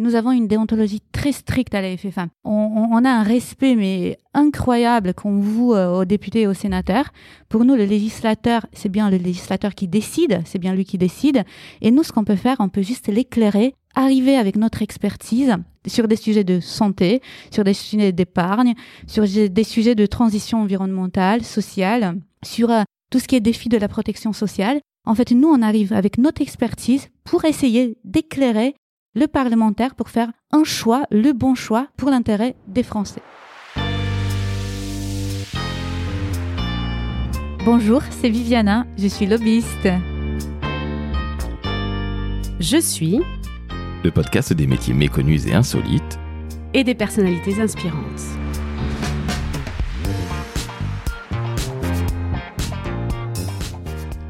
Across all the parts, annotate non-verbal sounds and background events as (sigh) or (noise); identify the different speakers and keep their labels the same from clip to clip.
Speaker 1: Nous avons une déontologie très stricte à la. On, on, a un respect mais incroyable qu'on voue euh, aux députés et aux sénateurs. Pour nous, le législateur, c'est bien le législateur qui décide, c'est bien lui qui décide. Et nous, ce qu'on peut faire, on peut juste l'éclairer, arriver avec notre expertise sur des sujets de santé, sur des sujets d'épargne, sur des sujets de transition environnementale, sociale, sur euh, tout ce qui est défi de la protection sociale. En fait, nous, on arrive avec notre expertise pour essayer d'éclairer le parlementaire pour faire un choix, le bon choix pour l'intérêt des Français. Bonjour, c'est Viviana, je suis lobbyiste.
Speaker 2: Je suis
Speaker 3: le podcast des métiers méconnus et insolites
Speaker 2: et des personnalités inspirantes.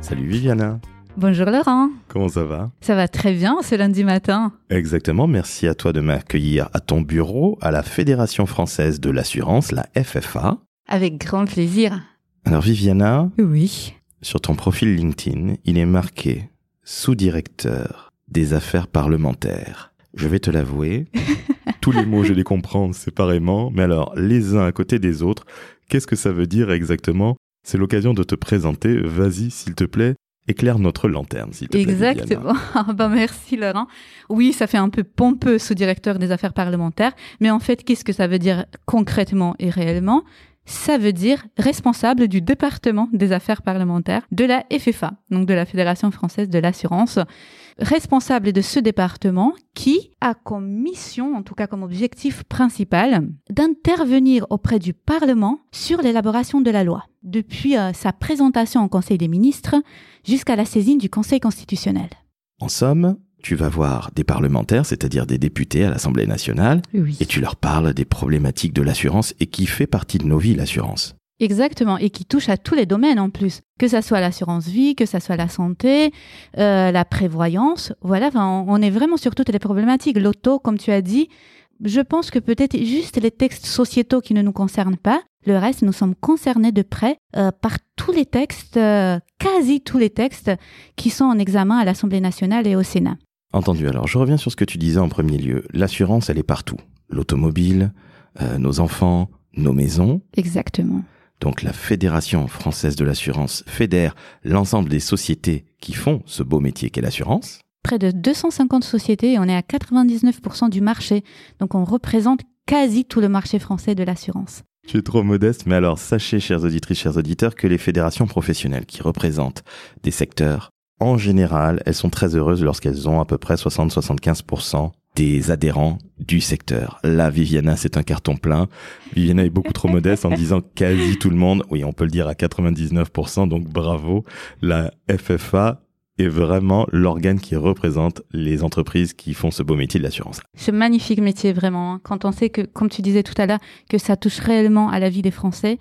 Speaker 3: Salut Viviana.
Speaker 1: Bonjour Laurent.
Speaker 3: Comment ça va?
Speaker 1: Ça va très bien ce lundi matin.
Speaker 3: Exactement, merci à toi de m'accueillir à ton bureau à la Fédération française de l'assurance, la FFA.
Speaker 1: Avec grand plaisir.
Speaker 3: Alors Viviana?
Speaker 1: Oui.
Speaker 3: Sur ton profil LinkedIn, il est marqué sous-directeur des affaires parlementaires. Je vais te l'avouer, (laughs) tous les mots je les comprends séparément, mais alors les uns à côté des autres, qu'est-ce que ça veut dire exactement? C'est l'occasion de te présenter. Vas-y, s'il te plaît, éclaire notre lanterne, s'il te
Speaker 1: plaît. Exactement. (laughs) Ah, bah, merci, Laurent. Oui, ça fait un peu pompeux, sous-directeur des affaires parlementaires. Mais en fait, qu'est-ce que ça veut dire concrètement et réellement? Ça veut dire responsable du département des affaires parlementaires de la FFA, donc de la Fédération française de l'assurance responsable de ce département qui a comme mission, en tout cas comme objectif principal, d'intervenir auprès du Parlement sur l'élaboration de la loi, depuis euh, sa présentation au Conseil des ministres jusqu'à la saisine du Conseil constitutionnel.
Speaker 3: En somme, tu vas voir des parlementaires, c'est-à-dire des députés à l'Assemblée nationale, et tu leur parles des problématiques de l'assurance et qui fait partie de nos vies, l'assurance.
Speaker 1: Exactement, et qui touche à tous les domaines en plus, que ça soit l'assurance vie, que ça soit la santé, euh, la prévoyance. Voilà, on, on est vraiment sur toutes les problématiques. L'auto, comme tu as dit, je pense que peut-être juste les textes sociétaux qui ne nous concernent pas. Le reste, nous sommes concernés de près euh, par tous les textes, euh, quasi tous les textes qui sont en examen à l'Assemblée nationale et au Sénat.
Speaker 3: Entendu. Alors, je reviens sur ce que tu disais en premier lieu. L'assurance, elle est partout. L'automobile, nos enfants, nos maisons.
Speaker 1: Exactement.
Speaker 3: Donc la Fédération française de l'assurance fédère l'ensemble des sociétés qui font ce beau métier qu'est l'assurance.
Speaker 1: Près de 250 sociétés et on est à 99% du marché. Donc on représente quasi tout le marché français de l'assurance.
Speaker 3: Tu es trop modeste, mais alors sachez, chers auditrices, chers auditeurs, que les fédérations professionnelles qui représentent des secteurs, en général, elles sont très heureuses lorsqu'elles ont à peu près 60-75% des adhérents du secteur. Là, Viviana, c'est un carton plein. Viviana est beaucoup trop (laughs) modeste en disant quasi tout le monde. Oui, on peut le dire à 99%, donc bravo. La FFA est vraiment l'organe qui représente les entreprises qui font ce beau métier de l'assurance.
Speaker 1: Ce magnifique métier, vraiment. Hein. Quand on sait que, comme tu disais tout à l'heure, que ça touche réellement à la vie des Français,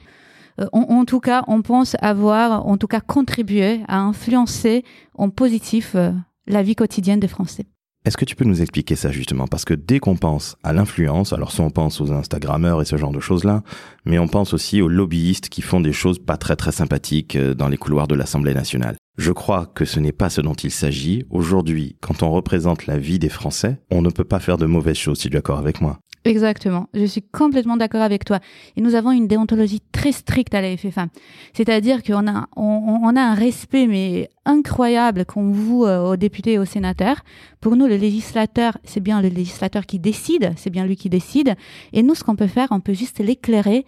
Speaker 1: euh, en, tout cas, on pense avoir, en tout cas, contribué à influencer en positif euh, la vie quotidienne des Français.
Speaker 3: Est-ce que tu peux nous expliquer ça justement? Parce que dès qu'on pense à l'influence, alors soit on pense aux Instagrammeurs et ce genre de choses-là, mais on pense aussi aux lobbyistes qui font des choses pas très très sympathiques euh, dans les couloirs de l'Assemblée nationale. Je crois que ce n'est pas ce dont il s'agit. Aujourd'hui, quand on représente la vie des Français, on ne peut pas faire de mauvaises choses, tu es d'accord avec moi
Speaker 1: Exactement, je suis complètement d'accord avec toi. Et nous avons une déontologie très stricte à la FFA. C'est-à-dire qu'on a, on, a un respect mais incroyable qu'on voue euh, aux députés et aux sénateurs. Pour nous, le législateur, c'est bien le législateur qui décide, c'est bien lui qui décide. Et nous, ce qu'on peut faire, on peut juste l'éclairer,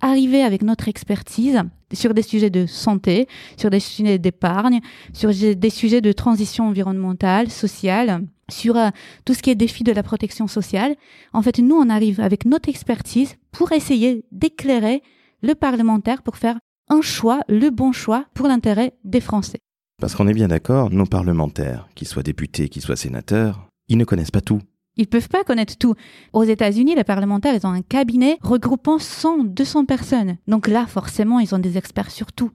Speaker 1: arriver avec notre expertise sur des sujets de santé, sur des sujets d'épargne, sur des sujets de transition environnementale, sociale sur euh, tout ce qui est défi de la protection sociale. En fait, nous, on arrive avec notre expertise pour essayer d'éclairer le parlementaire pour faire un choix, le bon choix pour l'intérêt des Français.
Speaker 3: Parce qu'on est bien d'accord, nos parlementaires, qu'ils soient députés, qu'ils soient sénateurs, ils ne connaissent pas tout.
Speaker 1: Ils peuvent pas connaître tout. Aux États-Unis, les parlementaires, ils ont un cabinet regroupant 100, 200 personnes. Donc là, forcément, ils ont des experts sur tout.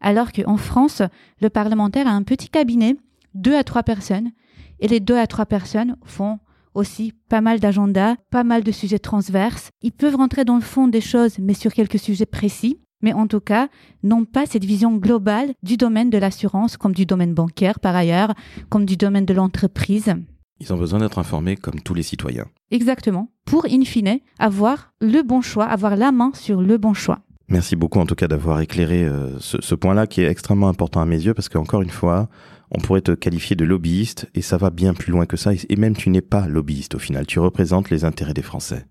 Speaker 1: Alors qu'en France, le parlementaire a un petit cabinet, deux à trois personnes, et les deux à trois personnes font aussi pas mal d'agendas, pas mal de sujets transverses. Ils peuvent rentrer dans le fond des choses, mais sur quelques sujets précis. Mais en tout cas, n'ont pas cette vision globale du domaine de l'assurance, comme du domaine bancaire par ailleurs, comme du domaine de l'entreprise.
Speaker 3: Ils ont besoin d'être informés comme tous les citoyens.
Speaker 1: Exactement. Pour, in fine, avoir le bon choix, avoir la main sur le bon choix.
Speaker 3: Merci beaucoup en tout cas d'avoir éclairé euh, ce, point-là qui est extrêmement important à mes yeux parce qu'encore une fois, on pourrait te qualifier de lobbyiste et ça va bien plus loin que ça et même tu n'es pas lobbyiste au final, tu représentes les intérêts des Français.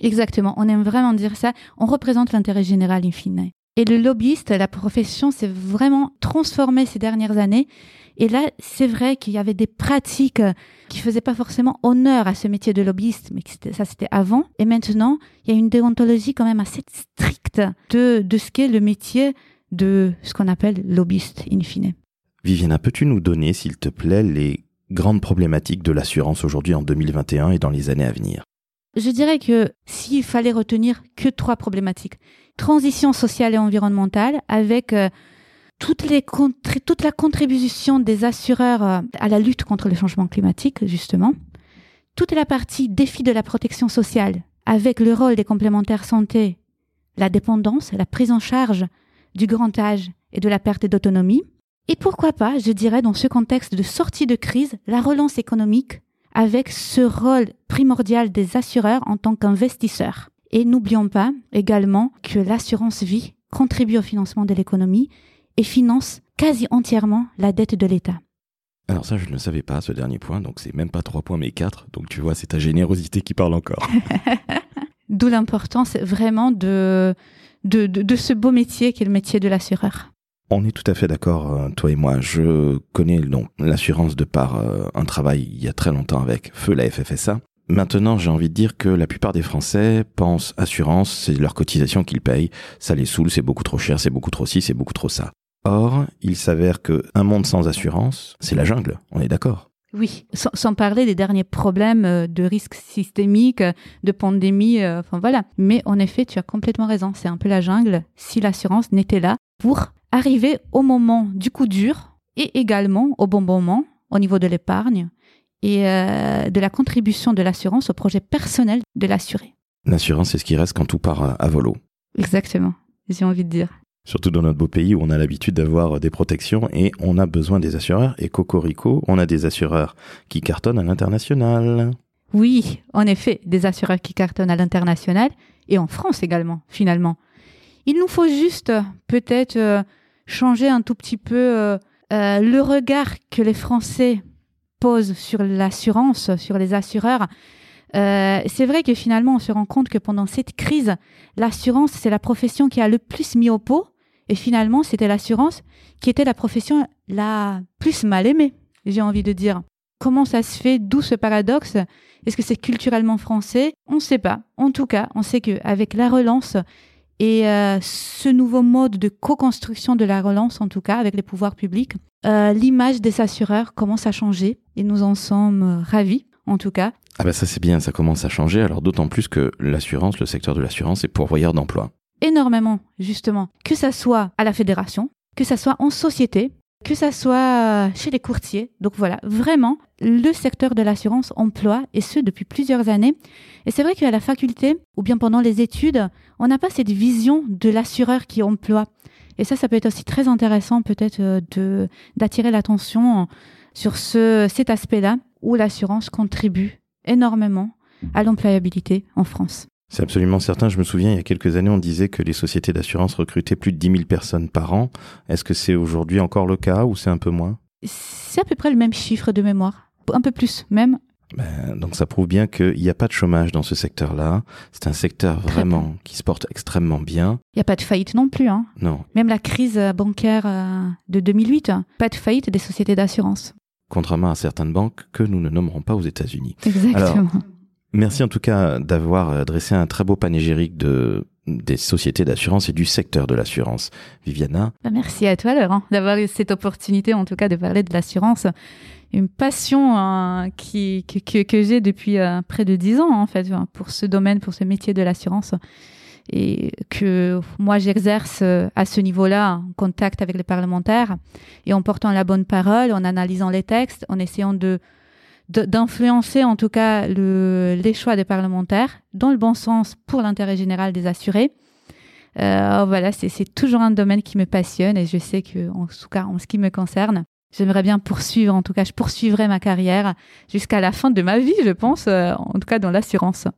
Speaker 1: Exactement, on aime vraiment dire ça, on représente l'intérêt général in fine. Et le lobbyiste, la profession s'est vraiment transformée ces dernières années. Et là, c'est vrai qu'il y avait des pratiques qui faisaient pas forcément honneur à ce métier de lobbyiste, mais ça c'était avant. Et maintenant, il y a une déontologie quand même assez stricte de, de ce qu'est le métier de ce qu'on appelle lobbyiste in fine.
Speaker 3: Viviana, peux-tu nous donner, s'il te plaît, les grandes problématiques de l'assurance aujourd'hui en 2021 et dans les années à venir?
Speaker 1: Je dirais que s'il fallait retenir que trois problématiques, transition sociale et environnementale avec euh, toute la contribution des assureurs euh, à la lutte contre le changement climatique, justement, toute la partie défi de la protection sociale avec le rôle des complémentaires santé, la dépendance, la prise en charge du grand âge et de la perte d'autonomie, et pourquoi pas, je dirais, dans ce contexte de sortie de crise, la relance économique avec ce rôle primordial des assureurs en tant qu'investisseurs. Et n'oublions pas également que l'assurance vie contribue au financement de l'économie et finance quasi entièrement la dette de l'État.
Speaker 3: Alors ça, je ne le savais pas, ce dernier point, donc c'est même pas trois points, mais quatre. Donc tu vois, c'est ta générosité qui parle encore. (laughs)
Speaker 1: D'où l'importance vraiment de, de, de, ce beau métier qui est le métier de l'assureur.
Speaker 3: On est tout à fait d'accord, euh, toi et moi. Je connais l'assurance de par euh, un travail il y a très longtemps avec Feu la FFSA. Maintenant, j'ai envie de dire que la plupart des Français pensent assurance, c'est leur cotisation qu'ils payent, ça les saoule, c'est beaucoup trop cher, c'est beaucoup trop ci, c'est beaucoup trop ça. Or, il s'avère que un monde sans assurance, c'est la jungle, on est d'accord.
Speaker 1: Oui, sans, parler des derniers problèmes euh, de risques systémiques, de pandémie, enfin voilà. Mais en effet, tu as complètement raison, c'est un peu la jungle si l'assurance n'était là pour arriver au moment du coup dur et également au bon moment au niveau de l'épargne et euh, de la contribution de l'assurance au projet personnel de l'assuré.
Speaker 3: L'assurance, c'est ce qui reste quand tout part à, volo.
Speaker 1: Exactement, j'ai envie de dire.
Speaker 3: Surtout dans notre beau pays où on a l'habitude d'avoir des protections et on a besoin des assureurs. Et Cocorico, on a des assureurs qui cartonnent à l'international.
Speaker 1: Oui, en effet, des assureurs qui cartonnent à l'international et en France également, finalement. Il nous faut juste peut-être euh, changer un tout petit peu euh, le regard que les Français pose sur l'assurance, sur les assureurs, euh, c'est vrai que finalement, on se rend compte que pendant cette crise, l'assurance, c'est la profession qui a le plus mis au pot. Et finalement, c'était l'assurance qui était la profession la plus mal aimée, j'ai envie de dire. Comment ça se fait? D'où ce paradoxe? Est-ce que c'est culturellement français? On ne sait pas. En tout cas, on sait qu'avec la relance et euh, ce nouveau mode de co-construction de la relance, en tout cas avec les pouvoirs publics, euh, l'image des assureurs commence à changer et nous en sommes ravis, en tout cas.
Speaker 3: Ah ben ça c'est bien, ça commence à changer, alors d'autant plus que l'assurance, le secteur de l'assurance est pourvoyeur d'emploi.
Speaker 1: Énormément, justement. Que ça soit à la fédération, que ça soit en société, que ça soit chez les courtiers. Donc voilà, vraiment, le secteur de l'assurance emploie, et ce depuis plusieurs années. Et c'est vrai qu'à la faculté, ou bien pendant les études, on n'a pas cette vision de l'assureur qui emploie. Et ça, ça peut être aussi très intéressant peut-être euh, d'attirer l'attention sur ce, cet aspect-là où l'assurance contribue énormément à l'employabilité en France.
Speaker 3: C'est absolument certain. Je me souviens, il y a quelques années, on disait que les sociétés d'assurance recrutaient plus de 10 000 personnes par an. Est-ce que c'est aujourd'hui encore le cas ou c'est un peu moins?
Speaker 1: C'est à peu près le même chiffre de mémoire. Un peu plus même.
Speaker 3: Ben, donc ça prouve bien qu'il n'y a pas de chômage dans ce secteur-là. C'est un secteur vraiment qui se porte extrêmement bien.
Speaker 1: Il n'y a pas de faillite non plus. Hein.
Speaker 3: Non.
Speaker 1: Même la crise bancaire euh, de 2008, pas de faillite des sociétés d'assurance.
Speaker 3: Contrairement à certaines banques que nous ne nommerons pas aux États-Unis.
Speaker 1: Exactement.
Speaker 3: Merci en tout cas d'avoir euh, dressé un très beau panégyrique de des sociétés d'assurance et du secteur de l'assurance. Viviana
Speaker 1: bah, Merci à toi Laurent d'avoir eu cette opportunité en tout cas de parler de l'assurance. Une passion hein, qui, que, j'ai depuis euh, près de dix ans en fait pour ce domaine, pour ce métier de l'assurance. Et que moi j'exerce euh, à ce niveau-là en contact avec les parlementaires. Et en portant la bonne parole, en analysant les textes, en essayant de d'influencer en tout cas le, les choix des parlementaires dans le bon sens pour l'intérêt général des assurés. Euh, voilà, c'est toujours un domaine qui me passionne et je sais que, en tout cas, en ce qui me concerne, J'aimerais bien poursuivre, en tout cas, je poursuivrai ma carrière jusqu'à la fin de ma vie, je pense, euh, en tout cas dans l'assurance.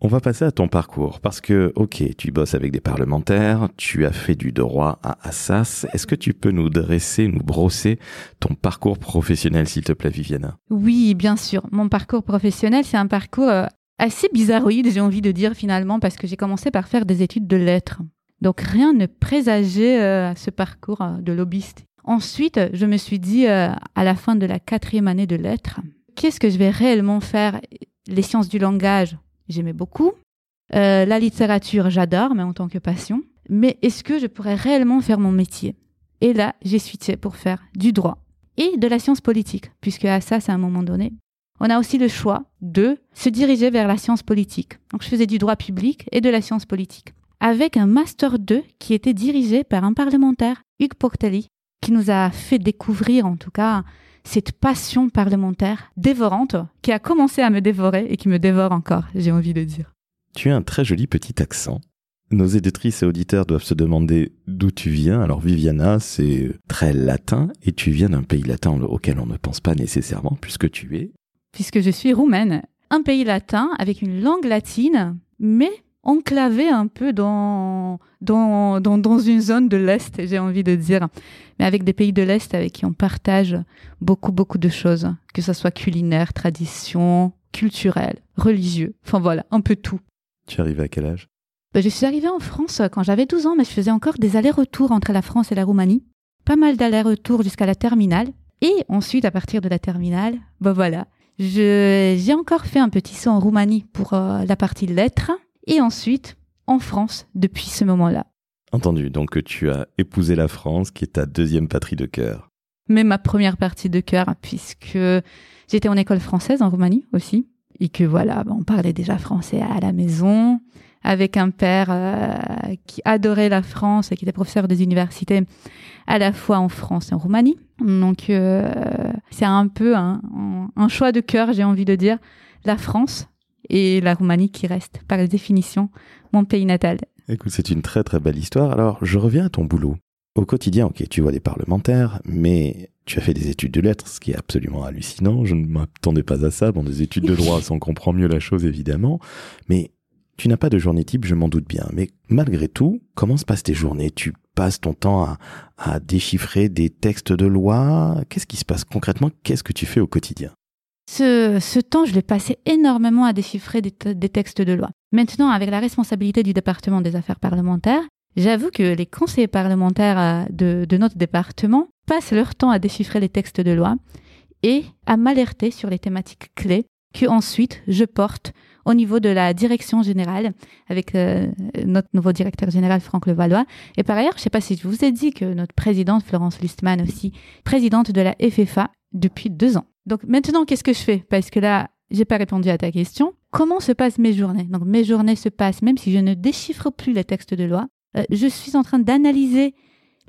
Speaker 3: On va passer à ton parcours parce que, ok, tu bosses avec des parlementaires, tu as fait du droit à Assas. Est-ce que tu peux nous dresser, nous brosser ton parcours professionnel, s'il te plaît, Viviana
Speaker 1: Oui, bien sûr. Mon parcours professionnel, c'est un parcours euh, assez bizarroïde, j'ai envie de dire finalement, parce que j'ai commencé par faire des études de lettres. Donc rien ne présageait euh, ce parcours euh, de lobbyiste. Ensuite, je me suis dit, à la fin de la quatrième année de lettres, qu'est-ce que je vais réellement faire? Les sciences du langage, j'aimais beaucoup. Euh, la littérature, j'adore, mais en tant que passion. Mais est-ce que je pourrais réellement faire mon métier? Et là, j'ai switché pour faire du droit et de la science politique, puisque à ça, c'est à un moment donné. On a aussi le choix de se diriger vers la science politique. Donc, je faisais du droit public et de la science politique. Avec un Master 2 qui était dirigé par un parlementaire, Hugues Portelli, qui nous a fait découvrir, en tout cas, cette passion parlementaire dévorante qui a commencé à me dévorer et qui me dévore encore, j'ai envie de dire.
Speaker 3: Tu as un très joli petit accent. Nos éditrices et auditeurs doivent se demander d'où tu viens. Alors Viviana, c'est très latin et tu viens d'un pays latin auquel on ne pense pas nécessairement puisque tu es...
Speaker 1: Puisque je suis roumaine. Un pays latin avec une langue latine, mais enclavé un peu dans, dans, dans, une zone de l'Est, j'ai envie de dire. Mais avec des pays de l'Est avec qui on partage beaucoup, beaucoup de choses, que ce soit culinaire, tradition, culturel, religieux, enfin voilà, un peu tout.
Speaker 3: Tu arrives à quel âge?
Speaker 1: Ben, Je suis arrivée en France quand j'avais 12 ans, mais je faisais encore des allers-retours entre la France et la Roumanie. Pas mal d'allers-retours jusqu'à la terminale. Et ensuite, à partir de la terminale, ben voilà, j'ai encore fait un petit saut en Roumanie pour euh, la partie lettres et ensuite en France depuis ce moment-là.
Speaker 3: Entendu, donc tu as épousé la France qui est ta deuxième patrie de cœur.
Speaker 1: Mais ma première partie de cœur puisque j'étais en école française en Roumanie aussi et que voilà, on parlait déjà français à la maison avec un père euh, qui adorait la France et qui était professeur des universités à la fois en France et en Roumanie. Donc euh, c'est un peu un, un choix de cœur, j'ai envie de dire, la France et la Roumanie qui reste, par définition, mon pays natal.
Speaker 3: Écoute, c'est une très très belle histoire. Alors, je reviens à ton boulot. Au quotidien, ok, tu vois des parlementaires, mais tu as fait des études de lettres, ce qui est absolument hallucinant. Je ne m'attendais pas à ça. Bon, des études de droit, ça on comprend mieux la chose évidemment. Mais tu n'as pas de journée type, je m'en doute bien. Mais malgré tout, comment se passent tes journées? Tu passes ton temps à, à déchiffrer des textes de loi? Qu'est-ce qui se passe concrètement? Qu'est-ce que tu fais au quotidien?
Speaker 1: Ce, temps, je l'ai passé énormément à déchiffrer des, textes de loi. Maintenant, avec la responsabilité du département des affaires parlementaires, j'avoue que les conseillers parlementaires euh, de, notre département passent leur temps à déchiffrer les textes de loi et à m'alerter sur les thématiques clés que ensuite je porte au niveau de la direction générale avec euh, notre nouveau directeur général Franck Levallois. Et par ailleurs, je ne sais pas si je vous ai dit que notre présidente Florence Lustmann aussi, présidente de la FFA depuis deux ans. Donc maintenant, qu'est-ce que je fais? Parce que là, j'ai pas répondu à ta question. Comment se passent mes journées? Donc mes journées se passent, même si je ne déchiffre plus les textes de loi, euh, je suis en train d'analyser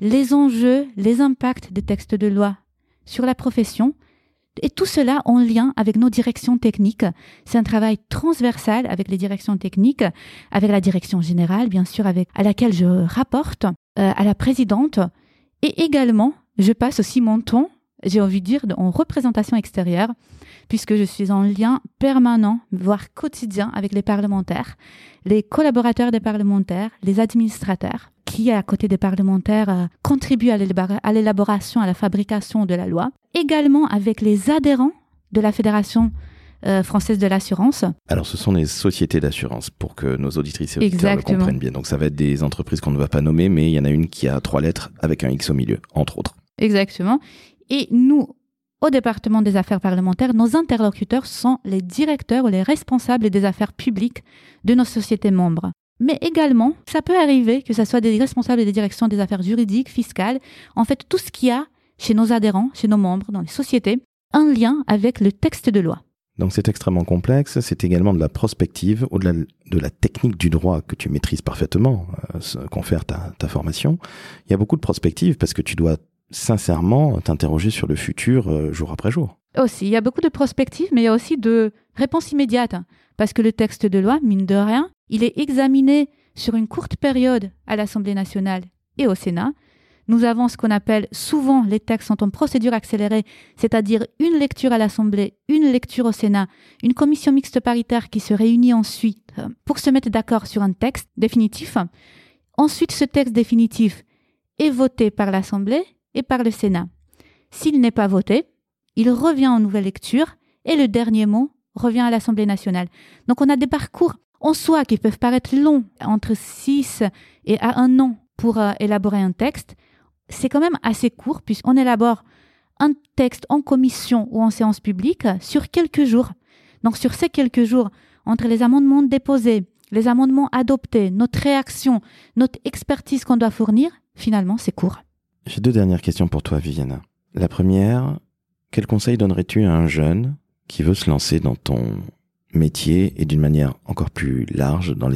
Speaker 1: les enjeux, les impacts des textes de loi sur la profession, et tout cela en lien avec nos directions techniques. C'est un travail transversal avec les directions techniques, avec la direction générale, bien sûr, avec, à laquelle je rapporte, euh, à la présidente. Et également, je passe aussi mon temps j'ai envie de dire, en représentation extérieure, puisque je suis en lien permanent, voire quotidien avec les parlementaires, les collaborateurs des parlementaires, les administrateurs, qui, à côté des parlementaires, euh, contribuent à l'élaboration, à la fabrication de la loi, également avec les adhérents de la Fédération euh, française de l'assurance.
Speaker 3: Alors, ce sont des sociétés d'assurance pour que nos auditrices et auditeurs le comprennent bien. Donc, ça va être des entreprises qu'on ne va pas nommer, mais il y en a une qui a trois lettres avec un X au milieu, entre autres.
Speaker 1: Exactement. Et nous, au département des affaires parlementaires, nos interlocuteurs sont les directeurs ou les responsables des affaires publiques de nos sociétés membres. Mais également, ça peut arriver que ce soit des responsables des directions des affaires juridiques, fiscales, en fait tout ce qu'il y a chez nos adhérents, chez nos membres, dans les sociétés, un lien avec le texte de loi.
Speaker 3: Donc c'est extrêmement complexe, c'est également de la prospective, au-delà de la technique du droit que tu maîtrises parfaitement, euh, confère ta, ta formation. Il y a beaucoup de prospective parce que tu dois sincèrement t'interroger sur le futur euh, jour après jour.
Speaker 1: Aussi, il y a beaucoup de prospectives, mais il y a aussi de réponses immédiates. Parce que le texte de loi, mine de rien, il est examiné sur une courte période à l'Assemblée nationale et au Sénat. Nous avons ce qu'on appelle souvent les textes en procédure accélérée, c'est-à-dire une lecture à l'Assemblée, une lecture au Sénat, une commission mixte paritaire qui se réunit ensuite euh, pour se mettre d'accord sur un texte définitif. Ensuite, ce texte définitif est voté par l'Assemblée et par le Sénat. S'il n'est pas voté, il revient en nouvelle lecture et le dernier mot revient à l'Assemblée nationale. Donc on a des parcours en soi qui peuvent paraître longs, entre 6 et à un an pour euh, élaborer un texte. C'est quand même assez court puisqu'on élabore un texte en commission ou en séance publique sur quelques jours. Donc sur ces quelques jours, entre les amendements déposés, les amendements adoptés, notre réaction, notre expertise qu'on doit fournir, finalement, c'est court.
Speaker 3: J'ai deux dernières questions pour toi, Viviana. La première, quel conseil donnerais-tu à un jeune qui veut se lancer dans ton métier et d'une manière encore plus large dans,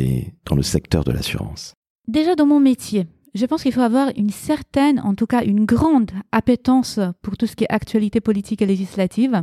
Speaker 3: dans le secteur de l'assurance?
Speaker 1: Déjà dans mon métier, je pense qu'il faut avoir une certaine, en tout cas une grande appétence pour tout ce qui est actualité politique et législative.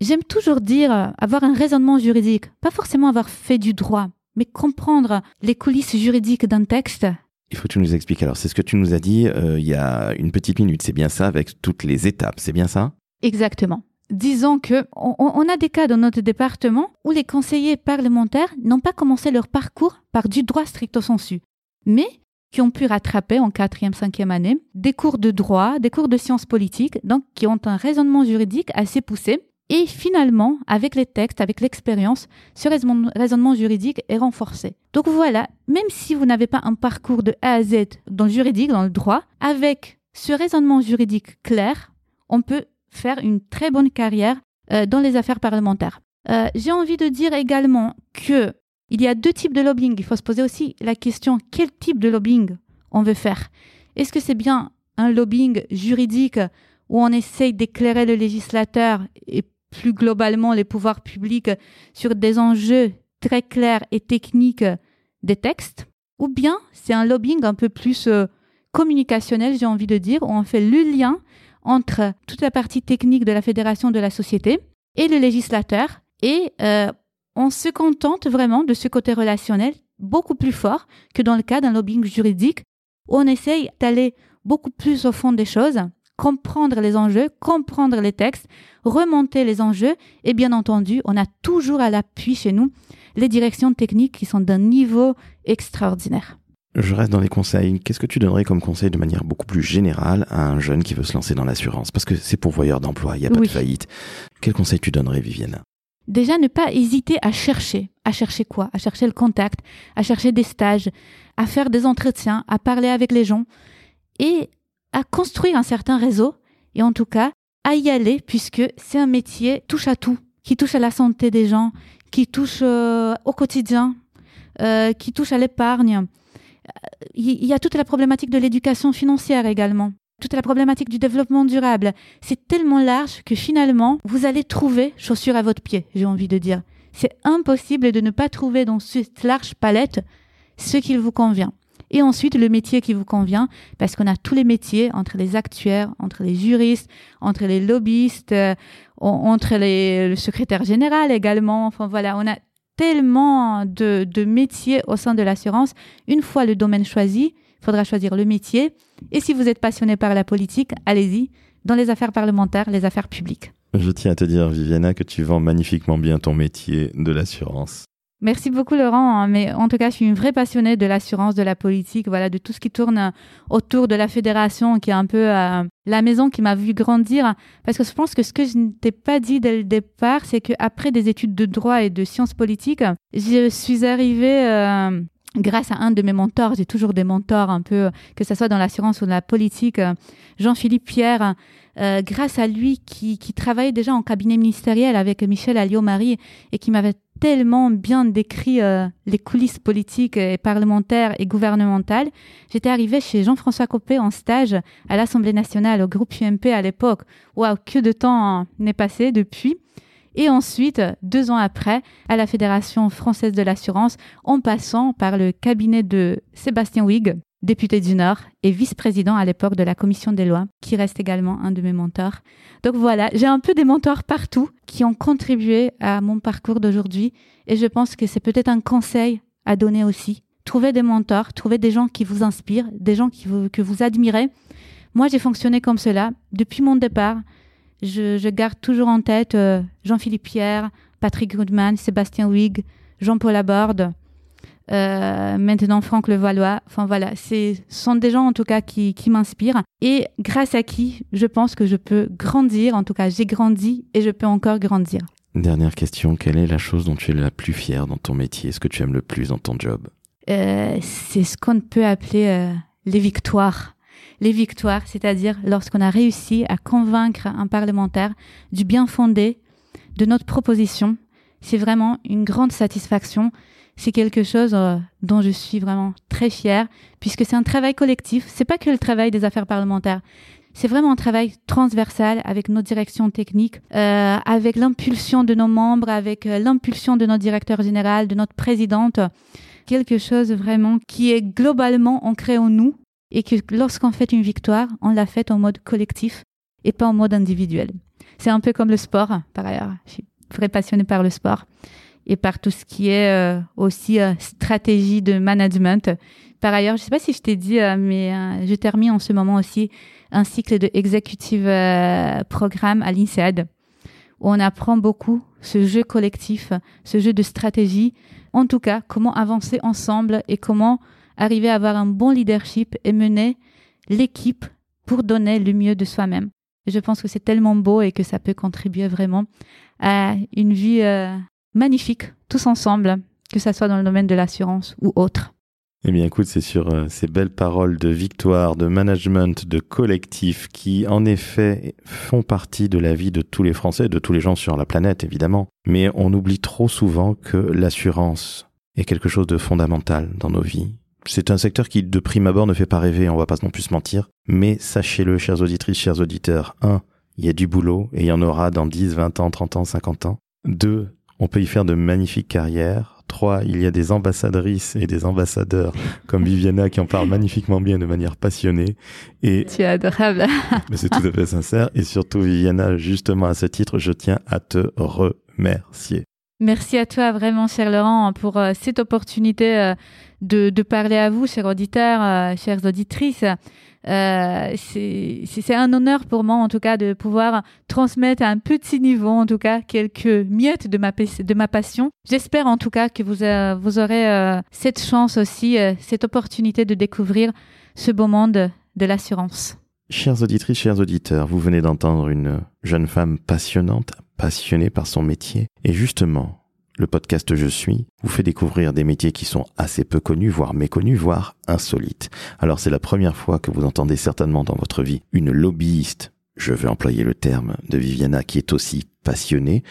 Speaker 1: J'aime toujours dire avoir un raisonnement juridique, pas forcément avoir fait du droit, mais comprendre les coulisses juridiques d'un texte.
Speaker 3: Il faut que tu nous expliques. Alors, c'est ce que tu nous as dit euh, il y a une petite minute. C'est bien ça, avec toutes les étapes. C'est bien ça?
Speaker 1: Exactement. Disons que on, a des cas dans notre département où les conseillers parlementaires n'ont pas commencé leur parcours par du droit stricto sensu, mais qui ont pu rattraper en quatrième, cinquième année des cours de droit, des cours de sciences politiques, donc qui ont un raisonnement juridique assez poussé. Et finalement, avec les textes, avec l'expérience, ce raisonnement juridique est renforcé. Donc voilà, même si vous n'avez pas un parcours de A à Z dans le juridique, dans le droit, avec ce raisonnement juridique clair, on peut faire une très bonne carrière euh, dans les affaires parlementaires. Euh, j'ai envie de dire également que il y a deux types de lobbying. Il faut se poser aussi la question quel type de lobbying on veut faire? Est-ce que c'est bien un lobbying juridique où on essaye d'éclairer le législateur et plus globalement les pouvoirs publics sur des enjeux très clairs et techniques des textes, ou bien c'est un lobbying un peu plus euh, communicationnel, j'ai envie de dire, où on fait le lien entre toute la partie technique de la fédération de la société et le législateur. Et euh, on se contente vraiment de ce côté relationnel beaucoup plus fort que dans le cas d'un lobbying juridique où on essaye d'aller beaucoup plus au fond des choses, comprendre les enjeux, comprendre les textes, remonter les enjeux et bien entendu, on a toujours à l'appui chez nous les directions techniques qui sont d'un niveau extraordinaire.
Speaker 3: Je reste dans les conseils. Qu'est-ce que tu donnerais comme conseil de manière beaucoup plus générale à un jeune qui veut se lancer dans l'assurance? Parce que c'est pourvoyeur d'emploi, il n'y a pas de faillite. Quel conseil tu donnerais, Vivienne
Speaker 1: Déjà, ne pas hésiter à chercher. À chercher quoi? À chercher le contact, à chercher des stages, à faire des entretiens, à parler avec les gens et à construire un certain réseau. Et en tout cas, à y aller puisque c'est un métier touche à tout, qui touche à la santé des gens, qui touche euh, au quotidien, euh, qui touche à l'épargne il y a toute la problématique de l'éducation financière également, toute la problématique du développement durable. C'est tellement large que finalement, vous allez trouver chaussures à votre pied, j'ai envie de dire. C'est impossible de ne pas trouver dans cette large palette ce qu'il vous convient. Et ensuite, le métier qui vous convient, parce qu'on a tous les métiers, entre les actuaires, entre les juristes, entre les lobbyistes, euh, entre les, le secrétaire général également. Enfin voilà, on a tellement de, de métiers au sein de l'assurance. Une fois le domaine choisi, il faudra choisir le métier. Et si vous êtes passionné par la politique, allez-y dans les affaires parlementaires, les affaires publiques.
Speaker 3: Je tiens à te dire, Viviana, que tu vends magnifiquement bien ton métier de l'assurance.
Speaker 1: Merci beaucoup Laurent, hein, mais en tout cas je suis une vraie passionnée de l'assurance, de la politique, voilà, de tout ce qui tourne euh, autour de la fédération, qui est un peu euh, la maison qui m'a vu grandir. Parce que je pense que ce que je ne t'ai pas dit dès le départ, c'est qu'après des études de droit et de sciences politiques, je suis arrivée euh, grâce à un de mes mentors, j'ai toujours des mentors un peu, que ce soit dans l'assurance ou dans la politique, Jean-Philippe Pierre, grâce à lui qui, qui travaillait déjà en cabinet ministériel avec Michel Alliot-Marie et qui m'avait tellement bien décrit euh, les coulisses politiques et parlementaires et gouvernementales. J'étais arrivée chez Jean-François Copé en stage à l'Assemblée nationale, au groupe UMP à l'époque. Waouh, que de temps n'est passé depuis. Et ensuite, deux ans après, à la Fédération française de l'assurance, en passant par le cabinet de Sébastien Huyghe, député du Nord et vice-président à l'époque de la commission des lois, qui reste également un de mes mentors. Donc voilà, j'ai un peu des mentors partout qui ont contribué à mon parcours d'aujourd'hui et je pense que c'est peut-être un conseil à donner aussi. Trouvez des mentors, trouvez des gens qui vous inspirent, des gens qui vous, que vous admirez. Moi, j'ai fonctionné comme cela depuis mon départ. Je, garde toujours en tête euh, Jean-Philippe Pierre, Patrick Goodman, Sébastien Wig, Jean-Paul Laborde, euh, maintenant Franck Levallois. Enfin voilà, ce sont des gens en tout cas qui, qui m'inspirent et grâce à qui je pense que je peux grandir. En tout cas, j'ai grandi et je peux encore grandir.
Speaker 3: Dernière question, quelle est la chose dont tu es la plus fière dans ton métier, ce que tu aimes le plus dans ton job?
Speaker 1: Euh, C'est ce qu'on peut appeler euh, les victoires. Les victoires, c'est-à-dire lorsqu'on a réussi à convaincre un parlementaire du bien fondé de notre proposition, c'est vraiment une grande satisfaction. C'est quelque chose euh, dont je suis vraiment très fière, puisque c'est un travail collectif. C'est pas que le travail des affaires parlementaires. C'est vraiment un travail transversal avec nos directions techniques, euh, avec l'impulsion de nos membres, avec euh, l'impulsion de notre directeur général, de notre présidente. Quelque chose vraiment qui est globalement ancré en nous et que lorsqu'on fait une victoire, on l'a faite en mode collectif et pas en mode individuel. C'est un peu comme le sport, par ailleurs. Je suis très passionnée par le sport et par tout ce qui est euh, aussi euh, stratégie de management. Par ailleurs, je sais pas si je t'ai dit, euh, mais euh, je termine en ce moment aussi un cycle de executive euh, programme à l'INSEAD où on apprend beaucoup ce jeu collectif, ce jeu de stratégie. En tout cas, comment avancer ensemble et comment arriver à avoir un bon leadership et mener l'équipe pour donner le mieux de soi-même. Je pense que c'est tellement beau et que ça peut contribuer vraiment à une vie euh, magnifique, tous ensemble, que ça soit dans le domaine de l'assurance ou autre.
Speaker 3: Eh bien, écoute, c'est sur euh, ces belles paroles de victoire, de management, de collectif qui, en effet, font partie de la vie de tous les Français, de tous les gens sur la planète, évidemment. Mais on oublie trop souvent que l'assurance est quelque chose de fondamental dans nos vies. C'est un secteur qui, de prime abord, ne fait pas rêver, on va pas non plus se mentir. Mais sachez-le, chers auditrices, chers auditeurs, un, il y a du boulot et il y en aura dans 10, 20 ans, 30 ans, 50 ans. Deux, on peut y faire de magnifiques carrières. Trois, il y a des ambassadrices et des ambassadeurs comme Viviana qui en parlent magnifiquement bien de manière passionnée. Et
Speaker 1: Tu es adorable. (laughs)
Speaker 3: mais c'est tout à fait sincère. Et surtout, Viviana, justement à ce titre, je tiens à te remercier.
Speaker 1: Merci à toi vraiment, cher Laurent, pour euh, cette opportunité euh, de, parler à vous, chers auditeurs, euh, chères auditrices. C'est un honneur pour moi, en tout cas, de pouvoir transmettre à un petit niveau, en tout cas, quelques miettes de ma, passion. J'espère, en tout cas, que vous, vous aurez cette chance aussi, cette opportunité de découvrir ce beau monde de l'assurance.
Speaker 3: Chères auditrices, chers auditeurs, vous venez d'entendre une jeune femme passionnante, passionnée par son métier. Et justement, le podcast Je suis vous fait découvrir des métiers qui sont assez peu connus, voire méconnus, voire insolites. Alors c'est la première fois que vous entendez certainement dans votre vie une lobbyiste, je vais employer le terme de Viviana, qui est aussi passionnée,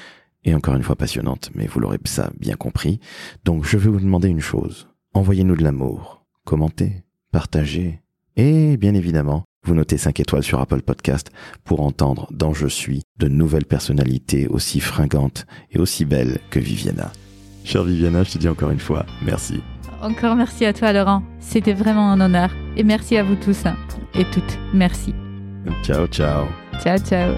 Speaker 3: et encore une fois passionnante, mais vous l'aurez ça bien compris. Donc je vais vous demander une chose. Envoyez-nous de l'amour, commentez, partagez, et bien évidemment, vous notez 5 étoiles sur Apple Podcast pour entendre dans Je suis de nouvelles personnalités aussi fringantes et aussi belles que Viviana. Chère Viviana, je te dis encore une fois, merci.
Speaker 1: Encore merci à toi, Laurent. C'était vraiment un honneur. Et merci à vous tous hein, et toutes. Merci.
Speaker 3: Ciao, ciao.
Speaker 1: Ciao, ciao.